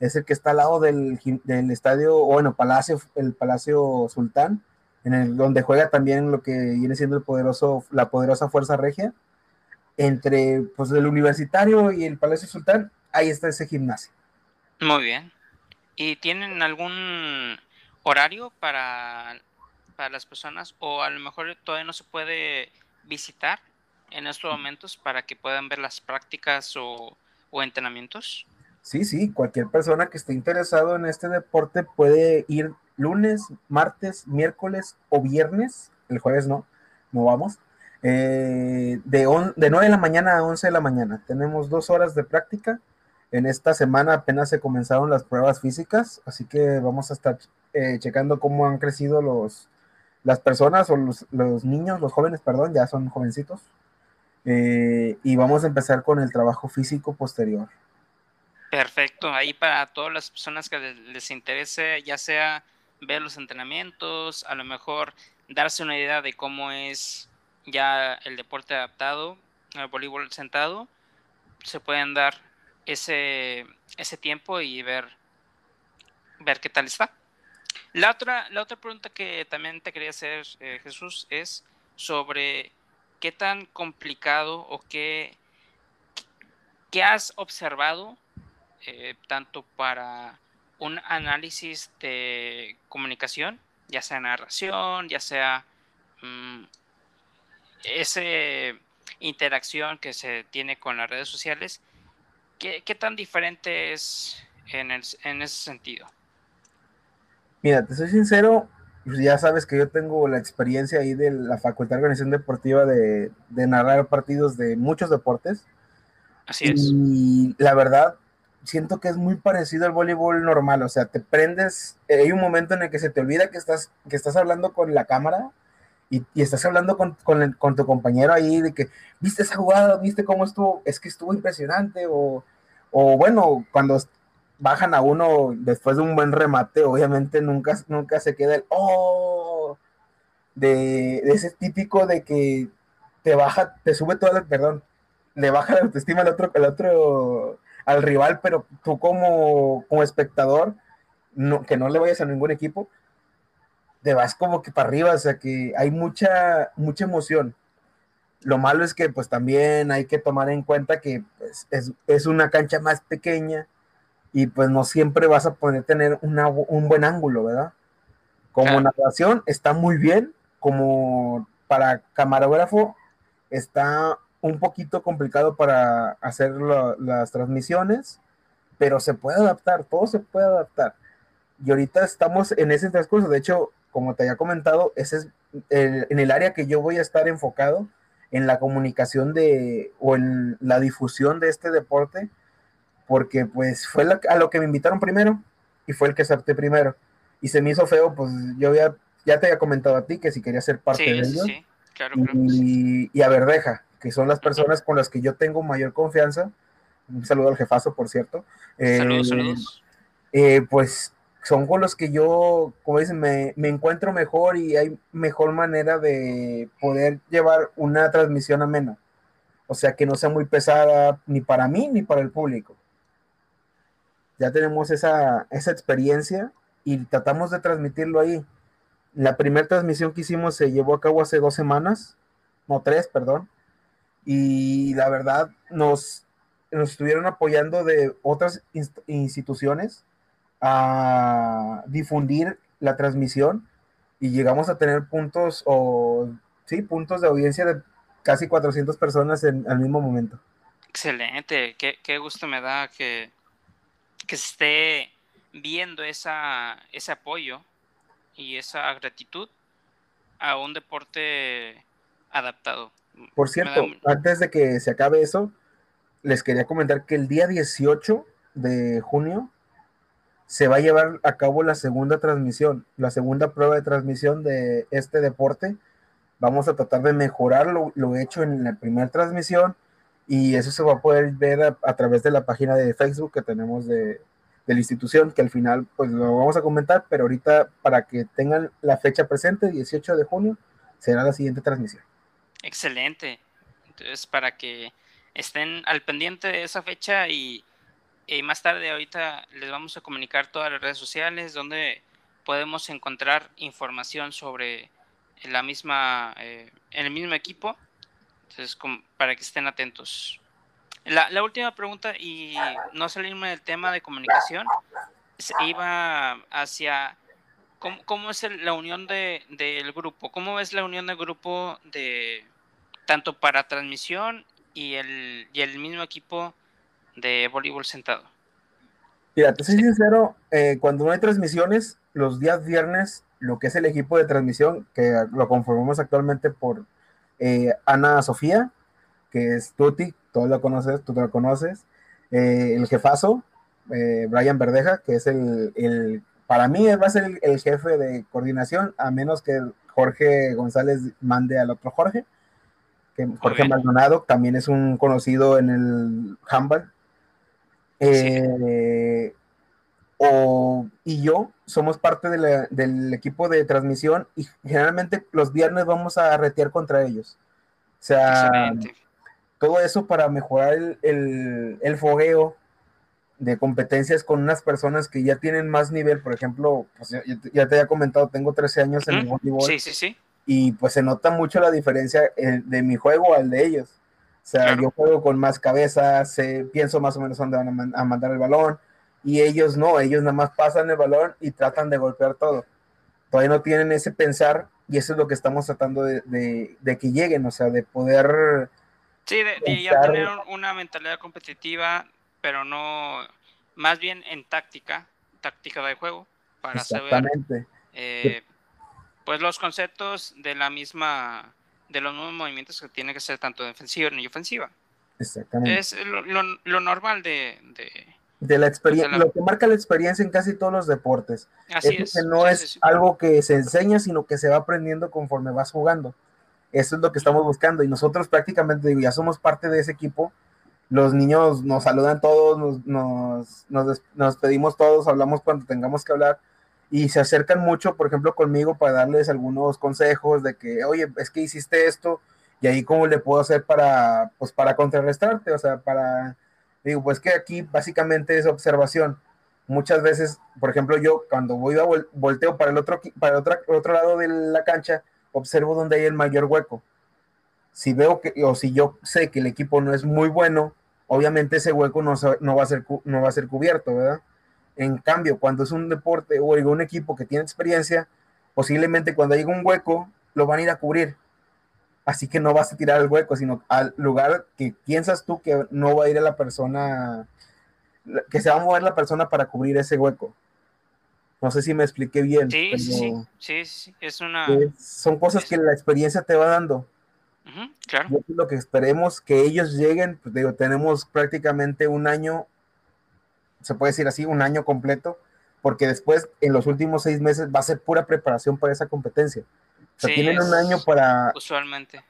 Es el que está al lado del, del estadio, o bueno, Palacio, el Palacio Sultán, en el donde juega también lo que viene siendo el poderoso, la poderosa Fuerza Regia. Entre pues el Universitario y el Palacio Sultán, ahí está ese gimnasio. Muy bien. ¿Y tienen algún horario para, para las personas o a lo mejor todavía no se puede visitar en estos momentos para que puedan ver las prácticas o, entrenamientos? Sí, sí, cualquier persona que esté interesado en este deporte puede ir lunes, martes, miércoles o viernes, el jueves no, no vamos, eh, de, de 9 de la mañana a 11 de la mañana. Tenemos dos horas de práctica en esta semana apenas se comenzaron las pruebas físicas, así que vamos a estar eh, checando cómo han crecido los, las personas o los, niños, los jóvenes, perdón, ya son jovencitos. Eh, y vamos a empezar con el trabajo físico posterior. Perfecto, ahí para todas las personas que les interese, ya sea ver los entrenamientos, a lo mejor darse una idea de cómo es ya el deporte adaptado, el voleibol sentado, se pueden dar ese, ese tiempo y ver, ver qué tal está. La otra, la otra pregunta que también te quería hacer, eh, Jesús, es sobre qué tan complicado o qué, qué has observado eh, tanto para un análisis de comunicación, ya sea narración, ya sea mm, esa interacción que se tiene con las redes sociales, ¿Qué, tan diferente es en, ese sentido? Mira, te soy sincero, pues ya sabes que yo tengo la experiencia ahí de la Facultad de Organización Deportiva de, narrar partidos de muchos deportes. Así es. Y la verdad, siento que es muy parecido al voleibol normal, o sea, te prendes, hay un momento en el que se te olvida que estás, que estás hablando con la cámara y, estás hablando con, con, tu compañero ahí de que, viste esa jugada, viste cómo estuvo, es que estuvo impresionante, o, o bueno, cuando bajan a uno después de un buen remate, obviamente nunca, nunca se queda el, oh, de, ese típico de que te baja, te sube toda la, perdón, le baja la autoestima al otro, al otro, al rival, pero tú como, como espectador, no, que no le vayas a ningún equipo, te vas como que para arriba, o sea que hay mucha, mucha emoción. Lo malo es que pues también hay que tomar en cuenta que pues, es, una cancha más pequeña y pues no siempre vas a poder tener un buen ángulo, ¿verdad? Como narración está muy bien, como para camarógrafo está un poquito complicado para hacer las transmisiones, pero se puede adaptar, todo se puede adaptar. Y ahorita estamos en ese transcurso, de hecho, como te había comentado, ese es en el área que yo voy a estar enfocado en la comunicación de o en la difusión de este deporte, porque pues fue a lo que me invitaron primero y fue el que acepté primero. Y se me hizo feo, pues yo ya, ya te había comentado a ti que si quería ser parte de ellos. Sí, claro, y, y, a Verdeja, que son las personas con las que yo tengo mayor confianza. Un saludo al jefazo, por cierto. saludos, eh, saludos. Eh, pues son con los que yo, como dicen, me, encuentro mejor y hay mejor manera de poder llevar una transmisión amena. O sea, que no sea muy pesada ni para mí ni para el público. Ya tenemos esa, esa experiencia y tratamos de transmitirlo ahí. La primera transmisión que hicimos se llevó a cabo hace dos semanas, no tres, perdón. Y la verdad nos, nos estuvieron apoyando de otras instituciones a difundir la transmisión y llegamos a tener puntos o sí, puntos de audiencia de casi 400 personas en al mismo momento. Excelente, qué, gusto me da que, que se esté viendo esa, ese apoyo y esa gratitud a un deporte adaptado. Por cierto, antes de que se acabe eso, les quería comentar que el día 18 de junio se va a llevar a cabo la segunda transmisión, la segunda prueba de transmisión de este deporte. Vamos a tratar de mejorar lo, hecho en la primera transmisión y eso se va a poder ver a, través de la página de Facebook que tenemos de, de la institución, que al final pues lo vamos a comentar, pero ahorita para que tengan la fecha presente, 18 de junio, será la siguiente transmisión. Excelente. Entonces, para que estén al pendiente de esa fecha y, más tarde ahorita les vamos a comunicar todas las redes sociales donde podemos encontrar información sobre la misma, eh, el mismo equipo. Entonces, para que estén atentos. La, última pregunta, y no salirme del tema de comunicación, iba hacia cómo, es la unión de, del grupo, cómo es la unión del grupo de tanto para transmisión y el, y el mismo equipo de voleibol sentado. Mira, te soy sincero, eh, cuando no hay transmisiones, los días viernes, lo que es el equipo de transmisión, que lo conformamos actualmente por eh, Ana Sofía, que es Tuti, todos lo conoces, tú lo conoces, eh, el jefazo, eh, Brian Verdeja, que es el, para mí va a ser el, jefe de coordinación, a menos que Jorge González mande al otro Jorge, que Jorge Maldonado también es un conocido en el handball. Eh, y yo somos parte del equipo de transmisión y generalmente los viernes vamos a retear contra ellos. O sea, todo eso para mejorar el, fogueo de competencias con unas personas que ya tienen más nivel. Por ejemplo, pues ya, te había comentado, tengo 13 años en el voleibol. Sí, sí, sí. Y pues se nota mucho la diferencia de mi juego al de ellos. O sea, yo juego con más cabeza, pienso más o menos dónde van a, mandar el balón. Y ellos no, ellos nada más pasan el balón y tratan de golpear todo. Todavía no tienen ese pensar y eso es lo que estamos tratando de, de que lleguen, o sea, de poder Sí, de, ya tener una mentalidad competitiva, pero no, más bien en táctica, táctica de juego, para saber eh, pues los conceptos de la misma, de los nuevos movimientos que tiene que ser tanto defensiva y ofensiva. Exactamente. Es lo, normal de, de la experiencia, lo que marca la experiencia en casi todos los deportes. Así es, que no es algo que se enseña, sino que se va aprendiendo conforme vas jugando. Eso es lo que estamos buscando y nosotros prácticamente ya somos parte de ese equipo. Los niños nos saludan todos, nos, nos, pedimos todos, hablamos cuando tengamos que hablar y se acercan mucho, por ejemplo, conmigo para darles algunos consejos de que, oye, es que hiciste esto y ahí cómo le puedo hacer para, pues, para contrarrestarte, o sea, para, digo, pues que aquí básicamente es observación. Muchas veces, por ejemplo, yo cuando voy a volteo para el otro, para otro, otro lado de la cancha, observo dónde hay el mayor hueco. Si veo que, o si yo sé que el equipo no es muy bueno, obviamente ese hueco no, no, va, a ser, no va a ser cubierto, ¿verdad? En cambio, cuando es un deporte o un equipo que tiene experiencia, posiblemente cuando haya un hueco, lo van a ir a cubrir. Así que no vas a tirar el hueco, sino al lugar que piensas tú que no va a ir a la persona, que se va a mover la persona para cubrir ese hueco. No sé si me expliqué bien. Sí, sí, sí, sí, es una... son cosas que la experiencia te va dando. claro. lo que esperemos que ellos lleguen, pues digo, tenemos prácticamente un año, se puede decir así, un año completo, porque después, en los últimos seis meses, va a ser pura preparación para esa competencia. O sea, tienen un año para... Usualmente,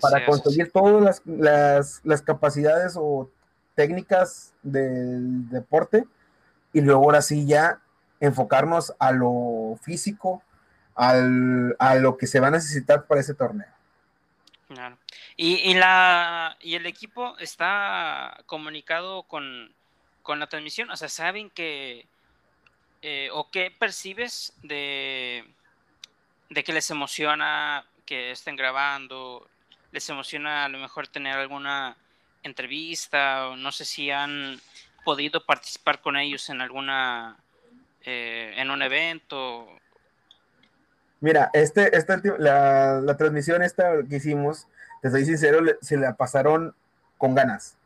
Para conseguir todas las, las, las capacidades o técnicas del deporte, y luego ahora sí ya enfocarnos a lo físico, al, a lo que se va a necesitar para ese torneo. Claro. Y, la, y el equipo está comunicado con, la transmisión, o sea, saben que, eh, o qué percibes de, de que les emociona que estén grabando, les emociona a lo mejor tener alguna entrevista, o no sé si han podido participar con ellos en alguna eh, en un evento? Mira, este, la, la, transmisión esta que hicimos, te soy sincero, se la pasaron con ganas,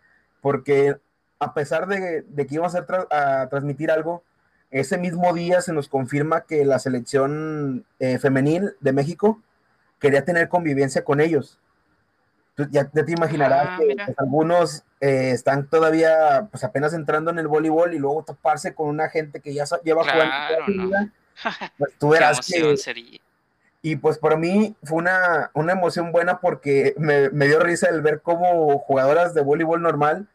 porque a pesar de, que íbamos a, a, transmitir algo, ese mismo día se nos confirma que la selección eh, femenil de México quería tener convivencia con ellos. Ya, te imaginarás ah, que pues, algunos eh, están todavía pues apenas entrando en el voleibol y luego toparse con una gente que ya lleva jugando pues tú verás que y pues para mí fue una, una emoción buena porque me, me, dio risa el ver cómo jugadoras de voleibol normal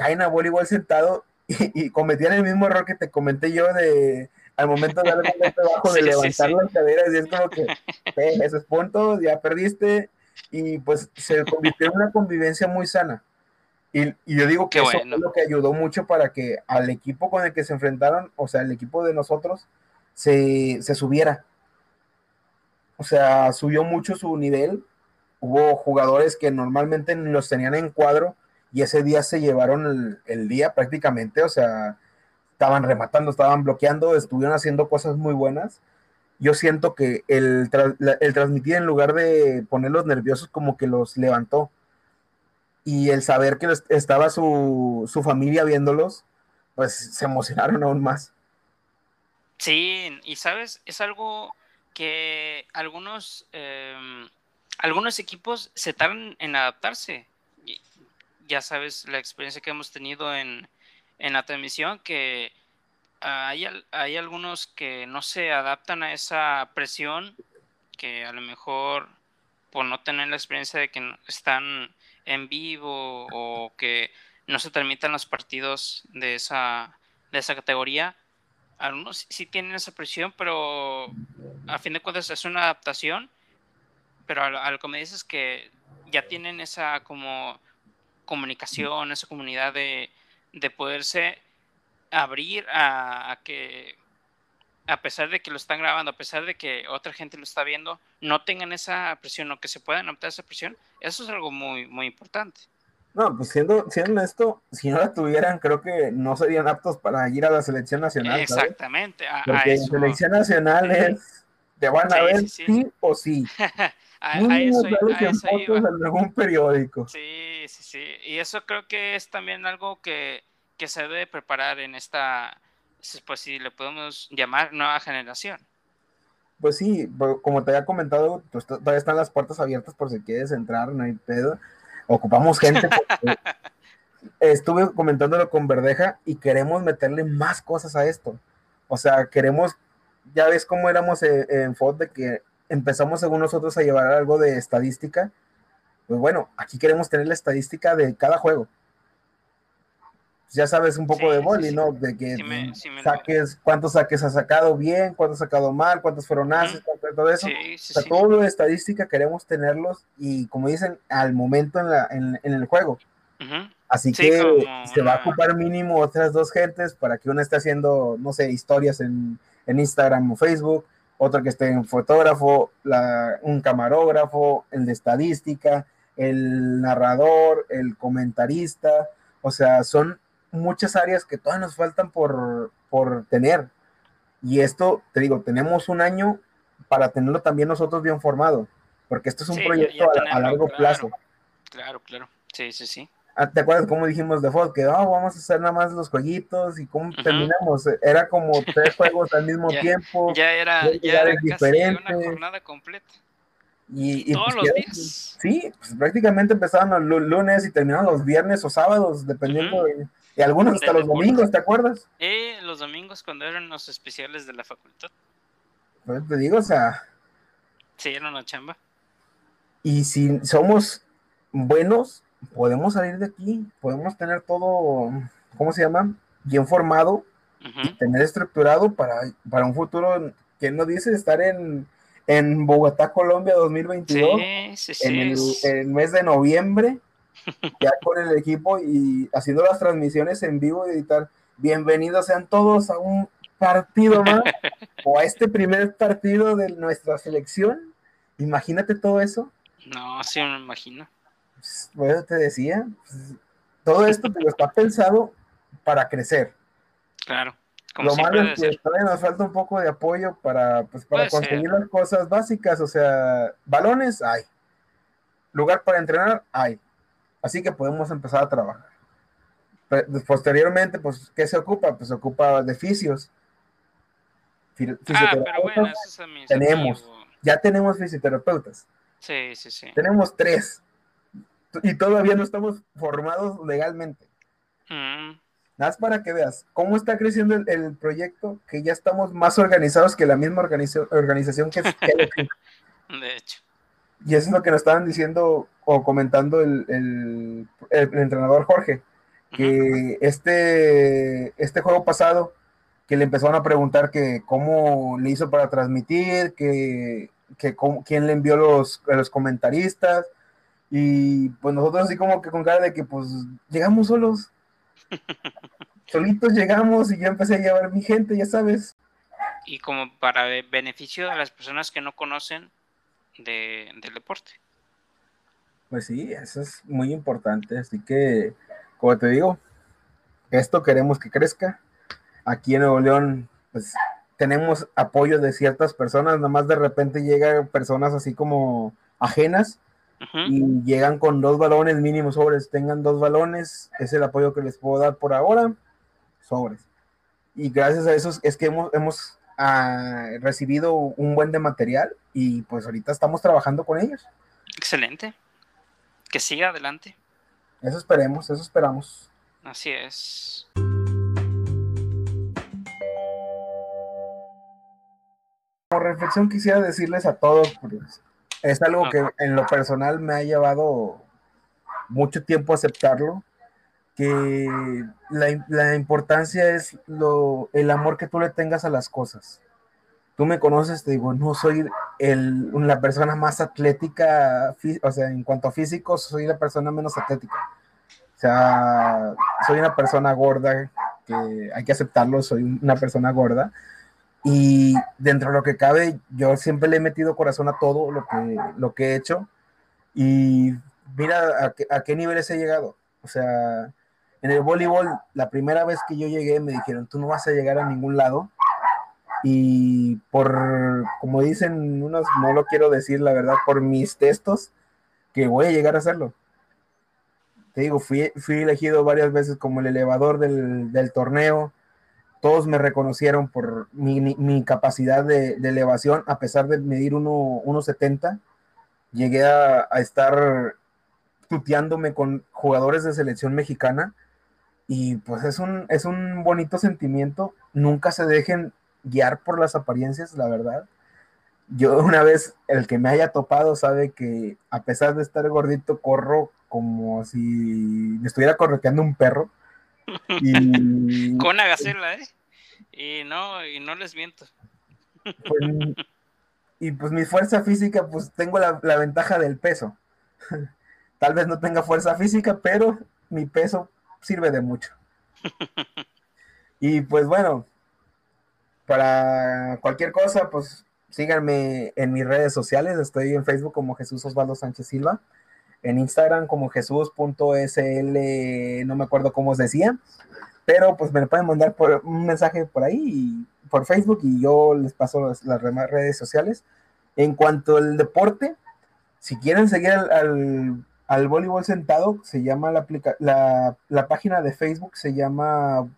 caen a voleibol sentado y, cometían el mismo error que te comenté yo de al momento de darle de levantar las caderas y es como que eh, esos puntos, ya perdiste y pues se convirtió en una convivencia muy sana. Y, yo digo que eso fue lo que ayudó mucho para que al equipo con el que se enfrentaron, o sea, el equipo de nosotros, se, se subiera. O sea, subió mucho su nivel. Hubo jugadores que normalmente los tenían en cuadro y ese día se llevaron el, día prácticamente, o sea, estaban rematando, estaban bloqueando, estuvieron haciendo cosas muy buenas. Yo siento que el, transmitir en lugar de ponerlos nerviosos como que los levantó y el saber que estaba su, familia viéndolos, pues se emocionaron aún más. Sí, y sabes, es algo que algunos, em, algunos equipos se tardan en adaptarse. Ya sabes la experiencia que hemos tenido en, en la transmisión, que hay, hay algunos que no se adaptan a esa presión, que a lo mejor por no tener la experiencia de que están en vivo o que no se transmitan los partidos de esa, de esa categoría. Algunos sí tienen esa presión, pero a fin de cuentas es una adaptación. Pero al, que me dices que ya tienen esa como comunicación, esa comunidad de, de poderse abrir a, que a pesar de que lo están grabando, a pesar de que otra gente lo está viendo, no tengan esa presión o que se puedan adaptar esa presión, eso es algo muy, muy importante. No, pues siendo, siendo esto, si no la tuvieran, creo que no serían aptos para ir a la selección nacional. Exactamente. Porque en selección nacional es, te van a ver sí, o sí. a, eso, en algún periódico. Sí, sí, sí. Y eso creo que es también algo que, que se debe preparar en esta pues si le podemos llamar nueva generación. Pues sí, como te había comentado, pues todavía están las puertas abiertas por si quieres entrar, no hay pedo. Ocupamos gente. estuve comentándolo con Verdeja y queremos meterle más cosas a esto. O sea, queremos, ya ves cómo éramos en, en FOD de que empezamos según nosotros a llevar algo de estadística. Pues bueno, aquí queremos tener la estadística de cada juego ya sabes un poco de boli, ¿no? De que saques, cuántos saques has sacado bien, cuántos has sacado mal, cuántos fueron haces, todo eso. o sea, todo lo de estadística queremos tenerlos y como dicen, al momento en, la, en, el juego. Así que se va a ocupar mínimo otras dos gentes para que uno esté haciendo, no sé, historias en, en Instagram o Facebook, otro que esté en fotógrafo, la, un camarógrafo, el de estadística, el narrador, el comentarista. O sea, son muchas áreas que todavía nos faltan por, por tener. Y esto, te digo, tenemos un año para tenerlo también nosotros bien formado, porque esto es un proyecto a, largo plazo. Claro, claro. Sí, sí, sí. Ah, ¿Te acuerdas cómo dijimos de FOD? Que oh, vamos a hacer nada más los jueguitos y cómo terminamos. Era como tres juegos al mismo tiempo. Ya era, ya era diferente. una jornada completa. Y, todos pues, los días. Sí, pues prácticamente empezaban los lunes y terminaban los viernes o sábados, dependiendo de y algunos hasta los domingos, ¿te acuerdas? Eh, los domingos cuando eran los especiales de la facultad. Pues te digo, o sea. Sí, era una chamba. Y si somos buenos, podemos salir de aquí, podemos tener todo, ¿cómo se llama? Bien formado, tener estructurado para, para un futuro, que no dice estar en, en Bogotá, Colombia 2022, sí, sí, sí, en el, mes de noviembre ya con el equipo y haciendo las transmisiones en vivo y editar. Bienvenidos sean todos a un partido más o a este primer partido de nuestra selección. Imagínate todo eso. No, sí me imagino. Pues, bueno, te decía, pues, todo esto te lo está pensado para crecer. Claro. Lo malo es que todavía nos falta un poco de apoyo para, pues, para conseguir las cosas básicas. O sea, balones hay. Lugar para entrenar hay Así que podemos empezar a trabajar. Posteriormente, pues, ¿qué se ocupa? Pues se ocupa de fisios. Ah, pero bueno, eso es tenemos, ya tenemos fisioterapeutas. Sí, sí, sí. Tenemos tres. Y todavía no estamos formados legalmente. Mm. Nada más para que veas cómo está creciendo el, proyecto, que ya estamos más organizados que la misma organización que, que De hecho. Y eso es lo que nos estaban diciendo o comentando el, entrenador Jorge, que este, este juego pasado, que le empezaron a preguntar que cómo le hizo para transmitir, que, que quién le envió los, los comentaristas, y pues nosotros así como que con cara de que pues llegamos solos, solitos llegamos y yo empecé a llevar mi gente, ya sabes. Y como para beneficio de las personas que no conocen de, del deporte. Pues sí, eso es muy importante, así que como te digo, esto queremos que crezca. Aquí en Nuevo León, pues tenemos apoyo de ciertas personas, nada más de repente llegan personas así como ajenas y llegan con dos balones mínimos sobres, tengan dos balones, es el apoyo que les puedo dar por ahora, sobres. Y gracias a eso es que hemos, hemos ah, recibido un buen de material y pues ahorita estamos trabajando con ellos. Excelente. Que siga adelante. Eso esperemos, eso esperamos. Así es. Como reflexión quisiera decirles a todos, pues, es algo que en lo personal me ha llevado mucho tiempo aceptarlo, que la, importancia es lo, el amor que tú le tengas a las cosas. Tú me conoces, te digo, no soy el, la persona más atlética, o sea, en cuanto a físico, soy la persona menos atlética. O sea, soy una persona gorda, que hay que aceptarlo, soy una persona gorda. Y dentro de lo que cabe, yo siempre le he metido corazón a todo lo que, lo que he hecho. Y mira a, a qué niveles he llegado. O sea, en el voleibol, la primera vez que yo llegué, me dijeron, tú no vas a llegar a ningún lado y por, como dicen unos, no lo quiero decir la verdad, por mis textos, que voy a llegar a hacerlo. Te digo, fui, fui elegido varias veces como el elevador del, del torneo, todos me reconocieron por mi, capacidad de, elevación, a pesar de medir 1,70, llegué a, a, estar tuteándome con jugadores de selección mexicana y pues es un, es un bonito sentimiento, nunca se dejen guiar por las apariencias, la verdad. Yo una vez, el que me haya topado sabe que a pesar de estar gordito, corro como si me estuviera correteando un perro. Y, Con una gacela, ¿eh? Y no, y no les miento. Pues, y pues mi fuerza física, pues tengo la, la ventaja del peso. Tal vez no tenga fuerza física, pero mi peso sirve de mucho. Y pues bueno, para cualquier cosa, pues síganme en mis redes sociales. Estoy en Facebook como Jesús Osvaldo Sánchez Silva, en Instagram como Jesús.sl, no me acuerdo cómo os decía, pero pues me pueden mandar por un mensaje por ahí, por Facebook, y yo les paso las, demás redes sociales. En cuanto al deporte, si quieren seguir al, al, voleibol sentado, se llama la, la, la página de Facebook, se llama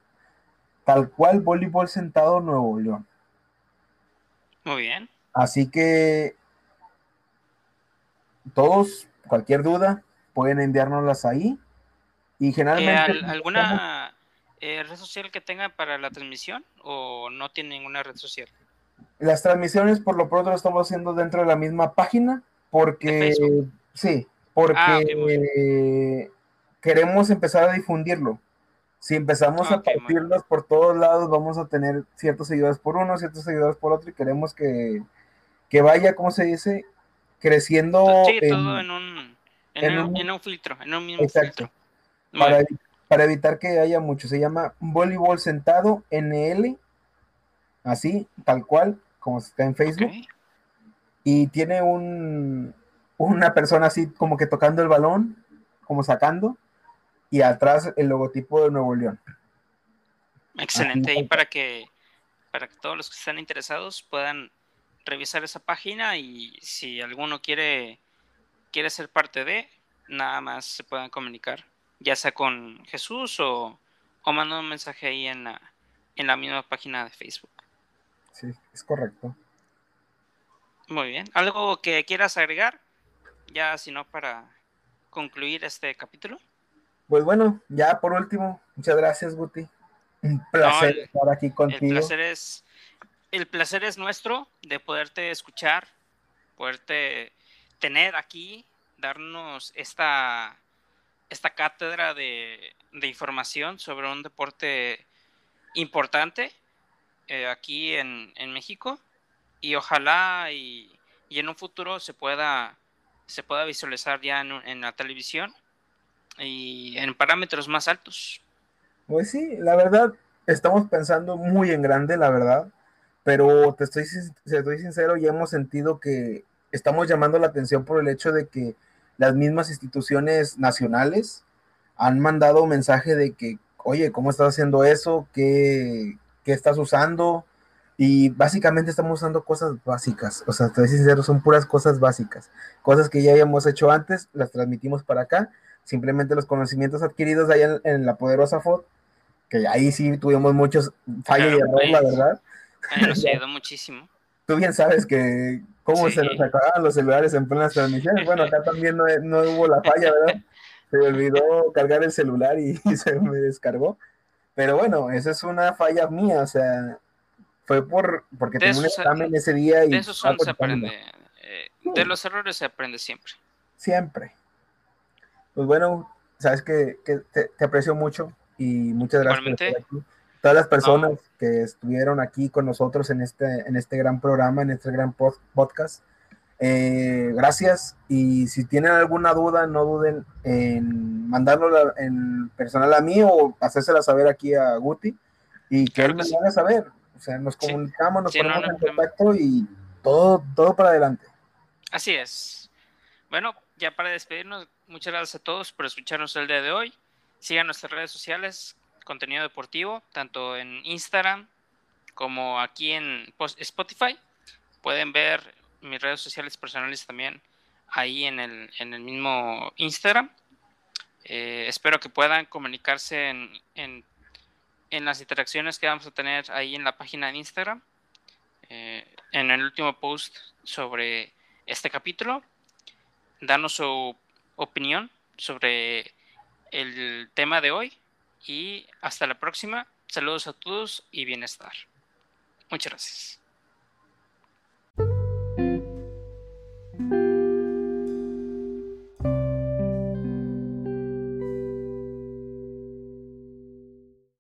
tal cual voleibol sentado Nuevo León. Muy bien. Así que todos, cualquier duda, pueden enviárnoslas ahí. Y generalmente... Eh, ¿Alguna eh, red social que tenga para la transmisión o no tiene ninguna red social? Las transmisiones por lo pronto lo estamos haciendo dentro de la misma página porque... Sí, porque ah, queremos empezar a difundirlo. Si empezamos a partirlos por todos lados, vamos a tener ciertos seguidores por uno, ciertos seguidores por otro, y queremos que, vaya, ¿cómo se dice? Creciendo. Sí, todo en un, en, un, filtro, en un mismo filtro. Para, para, evitar que haya mucho. Se llama voleibol sentado NL, así, tal cual, como está en Facebook. Y tiene un, una persona así como que tocando el balón, como sacando y atrás el logotipo de Nuevo León. Excelente, y para que, para que todos los que están interesados puedan revisar esa página y si alguno quiere, quiere ser parte de, nada más se puedan comunicar, ya sea con Jesús o, o mandando un mensaje ahí en la, en la misma página de Facebook. Sí, es correcto. Muy bien. ¿Algo que quieras agregar? Ya, si no, para concluir este capítulo. Pues bueno, ya por último, muchas gracias, Guti. Un placer estar aquí contigo. El placer es, el placer es nuestro de poderte escuchar, poderte tener aquí, darnos esta, esta cátedra de, información sobre un deporte importante eh, aquí en, México y ojalá y, en un futuro se pueda, se pueda visualizar ya en, la televisión y en parámetros más altos. Pues sí, la verdad, estamos pensando muy en grande, la verdad, pero te estoy, te estoy sincero y hemos sentido que estamos llamando la atención por el hecho de que las mismas instituciones nacionales han mandado mensaje de que, oye, ¿cómo estás haciendo eso? ¿Qué, qué estás usando? Y básicamente estamos usando cosas básicas, o sea, te soy sincero, son puras cosas básicas, cosas que ya habíamos hecho antes, las transmitimos para acá, simplemente los conocimientos adquiridos allá en, la poderosa FOD, que ahí sí tuvimos muchos fallos y errores, la verdad. Ahí nos ayudó muchísimo. Tú bien sabes que cómo se nos acababan los celulares en plenas transmisiones. Bueno, acá también no, no hubo la falla, ¿verdad? Se me olvidó cargar el celular y, se me descargó. Pero bueno, esa es una falla mía, o sea, fue por porque tenía un examen ese día y... De eso se aprende. Eh, de los errores se aprende siempre. Siempre. Pues bueno, sabes que, te, aprecio mucho y muchas gracias por estar aquí. Todas las personas que estuvieron aquí con nosotros en este, en este gran programa, en este gran podcast, eh, gracias. Y si tienen alguna duda, no duden en mandarlo en personal a mí o hacérsela saber aquí a Guti y que él me lo haga saber. O sea, nos comunicamos, nos ponemos en contacto y todo, todo para adelante. Así es. Bueno, ya para despedirnos, muchas gracias a todos por escucharnos el día de hoy. Sigan nuestras redes sociales, contenido deportivo, tanto en Instagram como aquí en Spotify. Pueden ver mis redes sociales personales también ahí en el, en el mismo Instagram. Eh, espero que puedan comunicarse en, en, en, las interacciones que vamos a tener ahí en la página de Instagram. Eh, en el último post sobre este capítulo, danos su opinión sobre el tema de hoy y hasta la próxima. Saludos a todos y bienestar. Muchas gracias.